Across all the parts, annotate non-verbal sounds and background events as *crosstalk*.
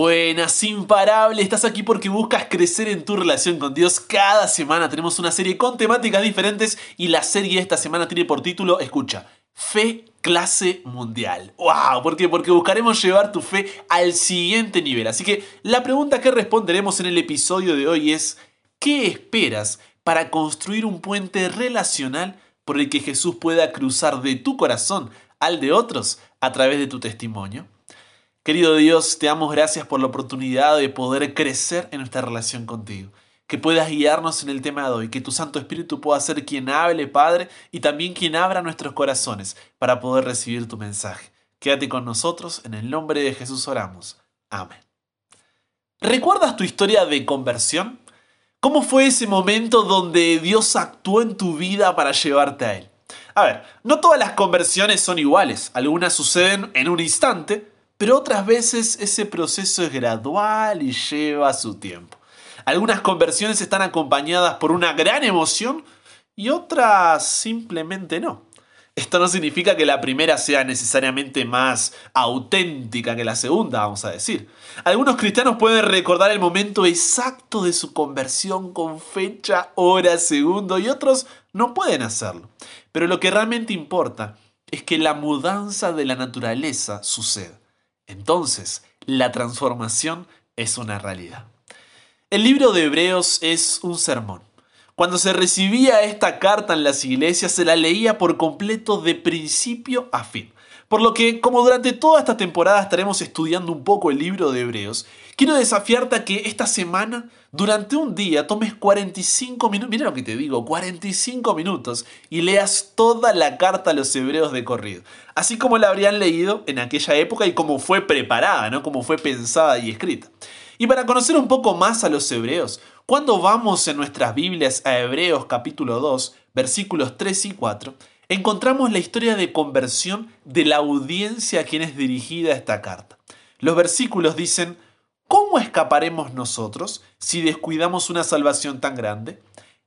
Buenas, imparable, estás aquí porque buscas crecer en tu relación con Dios. Cada semana tenemos una serie con temáticas diferentes y la serie de esta semana tiene por título, escucha, Fe clase mundial. ¡Wow! ¿Por qué? Porque buscaremos llevar tu fe al siguiente nivel. Así que la pregunta que responderemos en el episodio de hoy es, ¿qué esperas para construir un puente relacional por el que Jesús pueda cruzar de tu corazón al de otros a través de tu testimonio? Querido Dios, te damos gracias por la oportunidad de poder crecer en nuestra relación contigo. Que puedas guiarnos en el tema de hoy, que tu Santo Espíritu pueda ser quien hable, Padre, y también quien abra nuestros corazones para poder recibir tu mensaje. Quédate con nosotros, en el nombre de Jesús oramos. Amén. ¿Recuerdas tu historia de conversión? ¿Cómo fue ese momento donde Dios actuó en tu vida para llevarte a Él? A ver, no todas las conversiones son iguales, algunas suceden en un instante, pero otras veces ese proceso es gradual y lleva su tiempo. Algunas conversiones están acompañadas por una gran emoción y otras simplemente no. Esto no significa que la primera sea necesariamente más auténtica que la segunda, vamos a decir. Algunos cristianos pueden recordar el momento exacto de su conversión con fecha, hora, segundo y otros no pueden hacerlo. Pero lo que realmente importa es que la mudanza de la naturaleza suceda. Entonces, la transformación es una realidad. El libro de Hebreos es un sermón. Cuando se recibía esta carta en las iglesias, se la leía por completo de principio a fin. Por lo que, como durante toda esta temporada estaremos estudiando un poco el libro de Hebreos, quiero desafiarte a que esta semana, durante un día, tomes 45 minutos, mira lo que te digo, 45 minutos, y leas toda la carta a los Hebreos de corrido. Así como la habrían leído en aquella época y como fue preparada, ¿no? Como fue pensada y escrita. Y para conocer un poco más a los Hebreos, cuando vamos en nuestras Biblias a Hebreos capítulo 2, versículos 3 y 4, encontramos la historia de conversión de la audiencia a quien es dirigida esta carta. Los versículos dicen, ¿cómo escaparemos nosotros si descuidamos una salvación tan grande?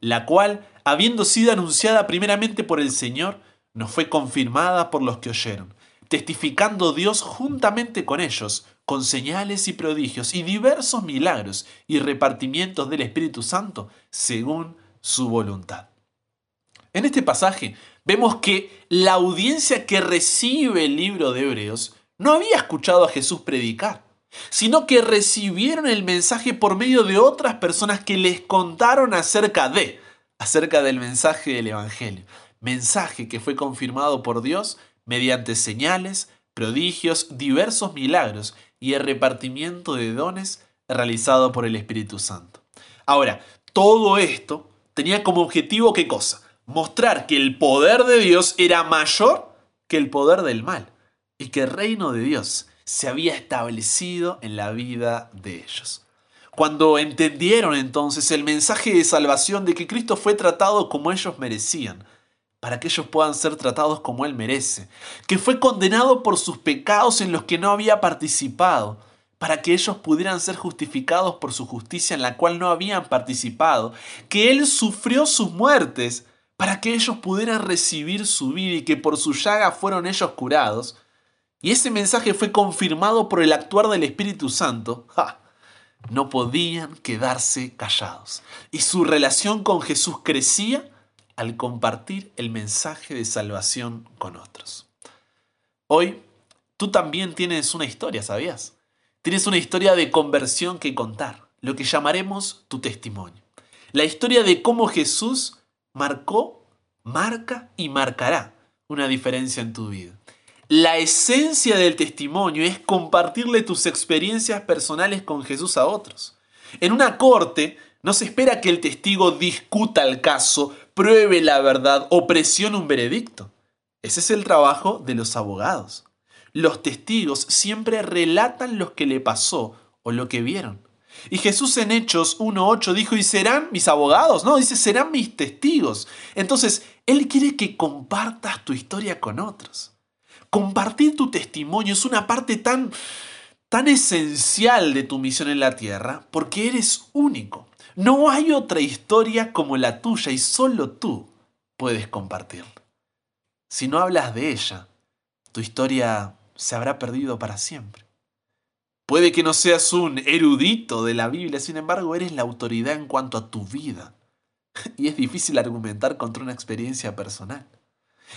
La cual, habiendo sido anunciada primeramente por el Señor, nos fue confirmada por los que oyeron, testificando Dios juntamente con ellos, con señales y prodigios y diversos milagros y repartimientos del Espíritu Santo según su voluntad. En este pasaje vemos que la audiencia que recibe el libro de Hebreos no había escuchado a Jesús predicar, sino que recibieron el mensaje por medio de otras personas que les contaron acerca de, acerca del mensaje del Evangelio. Mensaje que fue confirmado por Dios mediante señales, prodigios, diversos milagros y el repartimiento de dones realizado por el Espíritu Santo. Ahora, todo esto tenía como objetivo qué cosa? mostrar que el poder de Dios era mayor que el poder del mal y que el reino de Dios se había establecido en la vida de ellos. Cuando entendieron entonces el mensaje de salvación de que Cristo fue tratado como ellos merecían, para que ellos puedan ser tratados como Él merece, que fue condenado por sus pecados en los que no había participado, para que ellos pudieran ser justificados por su justicia en la cual no habían participado, que Él sufrió sus muertes para que ellos pudieran recibir su vida y que por su llaga fueron ellos curados. Y ese mensaje fue confirmado por el actuar del Espíritu Santo. No podían quedarse callados. Y su relación con Jesús crecía al compartir el mensaje de salvación con otros. Hoy, tú también tienes una historia, ¿sabías? Tienes una historia de conversión que contar, lo que llamaremos tu testimonio. La historia de cómo Jesús marcó, marca y marcará una diferencia en tu vida. La esencia del testimonio es compartirle tus experiencias personales con Jesús a otros. En una corte no se espera que el testigo discuta el caso, pruebe la verdad o presione un veredicto. Ese es el trabajo de los abogados. Los testigos siempre relatan lo que le pasó o lo que vieron. Y Jesús en Hechos 1.8 dijo, y serán mis abogados, no, dice, serán mis testigos. Entonces, Él quiere que compartas tu historia con otros. Compartir tu testimonio es una parte tan, tan esencial de tu misión en la tierra, porque eres único. No hay otra historia como la tuya y solo tú puedes compartirla. Si no hablas de ella, tu historia se habrá perdido para siempre. Puede que no seas un erudito de la Biblia, sin embargo eres la autoridad en cuanto a tu vida. *laughs* Y es difícil argumentar contra una experiencia personal.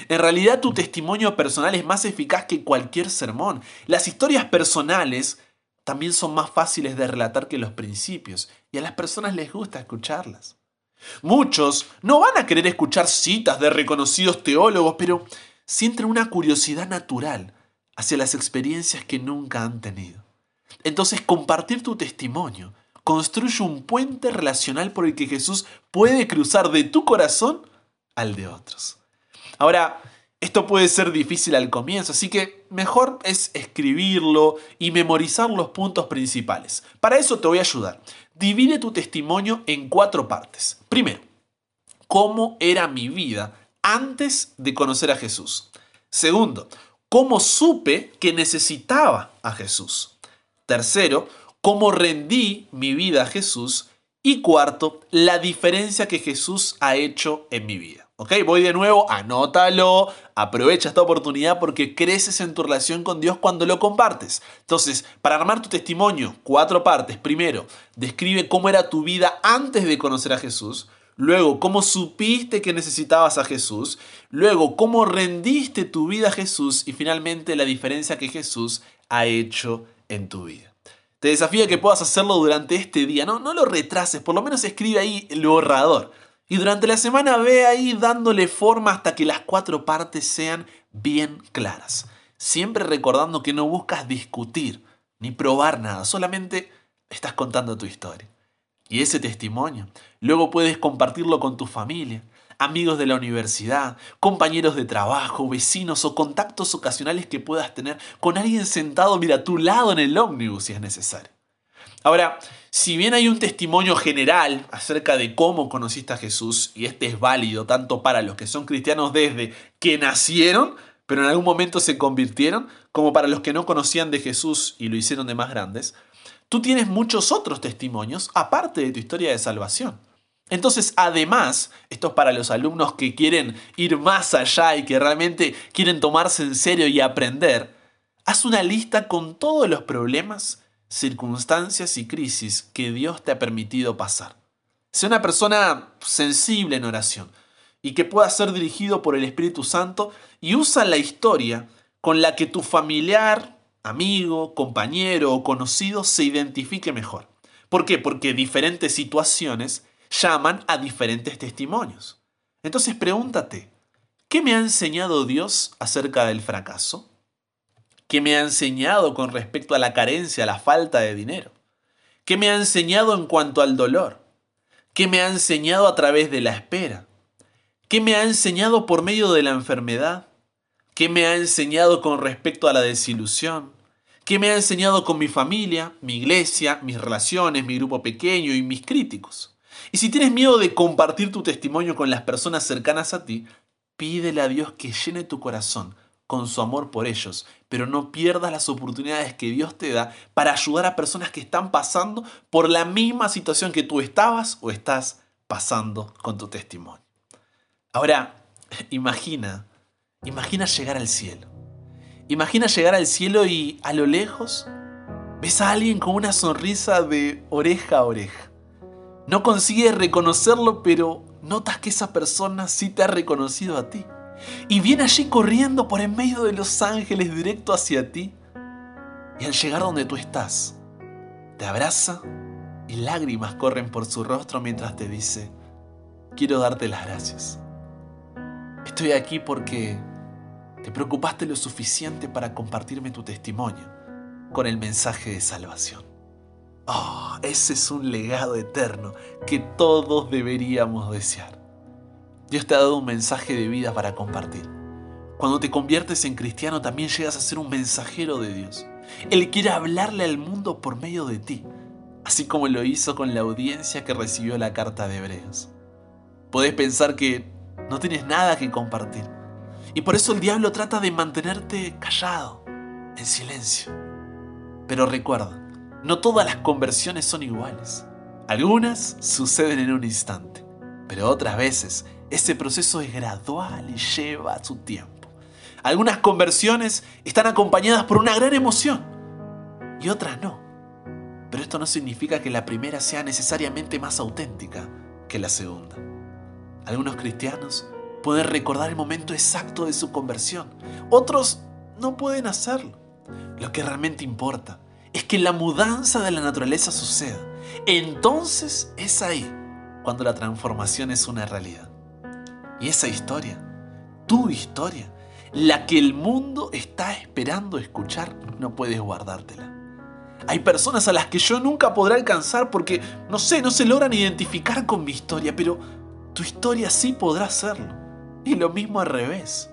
En realidad tu testimonio personal es más eficaz que cualquier sermón. Las historias personales también son más fáciles de relatar que los principios y a las personas les gusta escucharlas. Muchos no van a querer escuchar citas de reconocidos teólogos, pero sienten una curiosidad natural hacia las experiencias que nunca han tenido. Entonces compartir tu testimonio construye un puente relacional por el que Jesús puede cruzar de tu corazón al de otros. Ahora, esto puede ser difícil al comienzo, así que mejor es escribirlo y memorizar los puntos principales. Para eso te voy a ayudar. Divide tu testimonio en cuatro partes. Primero, ¿cómo era mi vida antes de conocer a Jesús? Segundo, ¿cómo supe que necesitaba a Jesús? Tercero, ¿cómo rendí mi vida a Jesús? Y cuarto, la diferencia que Jesús ha hecho en mi vida. ¿Ok? Voy de nuevo, anótalo, aprovecha esta oportunidad porque creces en tu relación con Dios cuando lo compartes. Entonces, para armar tu testimonio, cuatro partes. Primero, describe cómo era tu vida antes de conocer a Jesús. Luego, cómo supiste que necesitabas a Jesús. Luego, cómo rendiste tu vida a Jesús. Y finalmente, la diferencia que Jesús ha hecho en tu vida. Te desafío a que puedas hacerlo durante este día. No, no lo retrases, por lo menos escribe ahí el borrador. Y durante la semana ve ahí dándole forma hasta que las cuatro partes sean bien claras. Siempre recordando que no buscas discutir ni probar nada, solamente estás contando tu historia. Y ese testimonio luego puedes compartirlo con tu familia, amigos de la universidad, compañeros de trabajo, vecinos o contactos ocasionales que puedas tener con alguien sentado mira a tu lado en el ómnibus si es necesario. Ahora, si bien hay un testimonio general acerca de cómo conociste a Jesús, y este es válido tanto para los que son cristianos desde que nacieron, pero en algún momento se convirtieron, como para los que no conocían de Jesús y lo hicieron de más grandes, tú tienes muchos otros testimonios aparte de tu historia de salvación. Entonces, además, esto es para los alumnos que quieren ir más allá y que realmente quieren tomarse en serio y aprender, haz una lista con todos los problemas circunstancias y crisis que Dios te ha permitido pasar. Sea una persona sensible en oración y que pueda ser dirigido por el Espíritu Santo y usa la historia con la que tu familiar, amigo, compañero o conocido se identifique mejor. ¿Por qué? Porque diferentes situaciones llaman a diferentes testimonios. Entonces pregúntate, ¿qué me ha enseñado Dios acerca del fracaso? ¿Qué me ha enseñado con respecto a la carencia, a la falta de dinero? ¿Qué me ha enseñado en cuanto al dolor? ¿Qué me ha enseñado a través de la espera? ¿Qué me ha enseñado por medio de la enfermedad? ¿Qué me ha enseñado con respecto a la desilusión? ¿Qué me ha enseñado con mi familia, mi iglesia, mis relaciones, mi grupo pequeño y mis críticos? Y si tienes miedo de compartir tu testimonio con las personas cercanas a ti, pídele a Dios que llene tu corazón con su amor por ellos, pero no pierdas las oportunidades que Dios te da para ayudar a personas que están pasando por la misma situación que tú estabas o estás pasando con tu testimonio. Ahora, imagina, imagina llegar al cielo. Imagina llegar al cielo y a lo lejos ves a alguien con una sonrisa de oreja a oreja. No consigues reconocerlo, pero notas que esa persona sí te ha reconocido a ti y viene allí corriendo por en medio de los ángeles directo hacia ti. Y al llegar donde tú estás, te abraza y lágrimas corren por su rostro mientras te dice, quiero darte las gracias. Estoy aquí porque te preocupaste lo suficiente para compartirme tu testimonio con el mensaje de salvación. Oh, ese es un legado eterno que todos deberíamos desear. Dios te ha dado un mensaje de vida para compartir. Cuando te conviertes en cristiano también llegas a ser un mensajero de Dios. Él quiere hablarle al mundo por medio de ti, así como lo hizo con la audiencia que recibió la carta de Hebreos. Podés pensar que no tienes nada que compartir. Y por eso el diablo trata de mantenerte callado, en silencio. Pero recuerda, no todas las conversiones son iguales. Algunas suceden en un instante, pero otras veces ese proceso es gradual y lleva su tiempo. Algunas conversiones están acompañadas por una gran emoción y otras no. esto no significa que la primera sea necesariamente más auténtica que la segunda. Algunos cristianos pueden recordar el momento exacto de su conversión, otros no pueden hacerlo. Lo que realmente importa es que la mudanza de la naturaleza suceda. Entonces es ahí cuando la transformación es una realidad. Y esa historia, tu historia, la que el mundo está esperando escuchar, no puedes guardártela. Hay personas a las que yo nunca podré alcanzar porque, no sé, no se logran identificar con mi historia, pero tu historia sí podrá hacerlo. Y lo mismo al revés.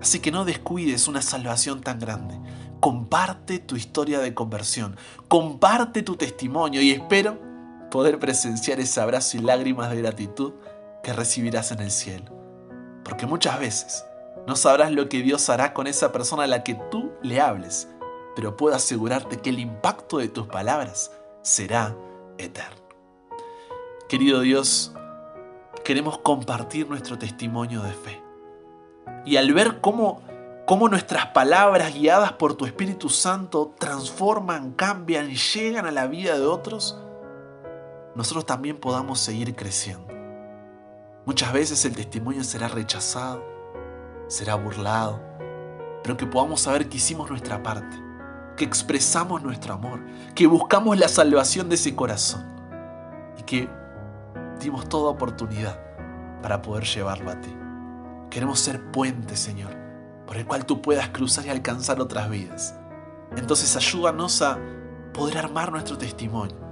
Así que no descuides una salvación tan grande. Comparte tu historia de conversión, comparte tu testimonio y espero poder presenciar ese abrazo y lágrimas de gratitud que recibirás en el cielo. Porque muchas veces no sabrás lo que Dios hará con esa persona a la que tú le hables, pero puedo asegurarte que el impacto de tus palabras será eterno. Querido Dios, queremos compartir nuestro testimonio de fe. Y al ver cómo, cómo nuestras palabras guiadas por tu Espíritu Santo transforman, cambian y llegan a la vida de otros, nosotros también podamos seguir creciendo. Muchas veces el testimonio será rechazado, será burlado, pero que podamos saber que hicimos nuestra parte, que expresamos nuestro amor, que buscamos la salvación de ese corazón y que dimos toda oportunidad para poder llevarlo a ti. Queremos ser puente, Señor, por el cual tú puedas cruzar y alcanzar otras vidas. Entonces ayúdanos a poder armar nuestro testimonio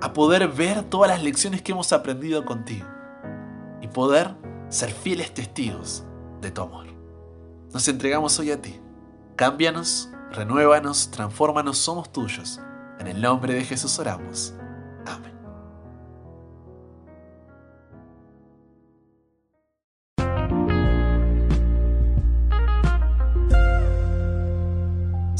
a poder ver todas las lecciones que hemos aprendido contigo y poder ser fieles testigos de tu amor. Nos entregamos hoy a ti. Cámbianos, renuévanos, transfórmanos, somos tuyos. En el nombre de Jesús oramos.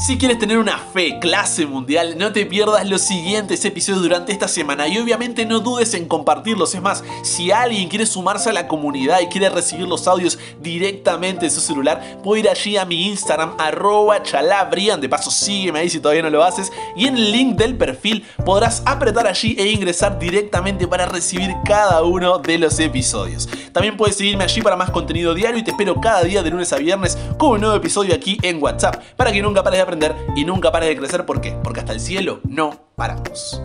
Si quieres tener una fe clase mundial, no te pierdas los siguientes episodios durante esta semana y obviamente no dudes en compartirlos. Es más, si alguien quiere sumarse a la comunidad y quiere recibir los audios directamente de su celular, puede ir allí a mi Instagram, arroba chalabrian. De paso, sígueme ahí si todavía no lo haces. Y en el link del perfil podrás apretar allí e ingresar directamente para recibir cada uno de los episodios. También puedes seguirme allí para más contenido diario y te espero cada día de lunes a viernes con un nuevo episodio aquí en WhatsApp para que nunca pares de aprender y nunca pares de crecer. ¿Por qué? Porque hasta el cielo no paramos.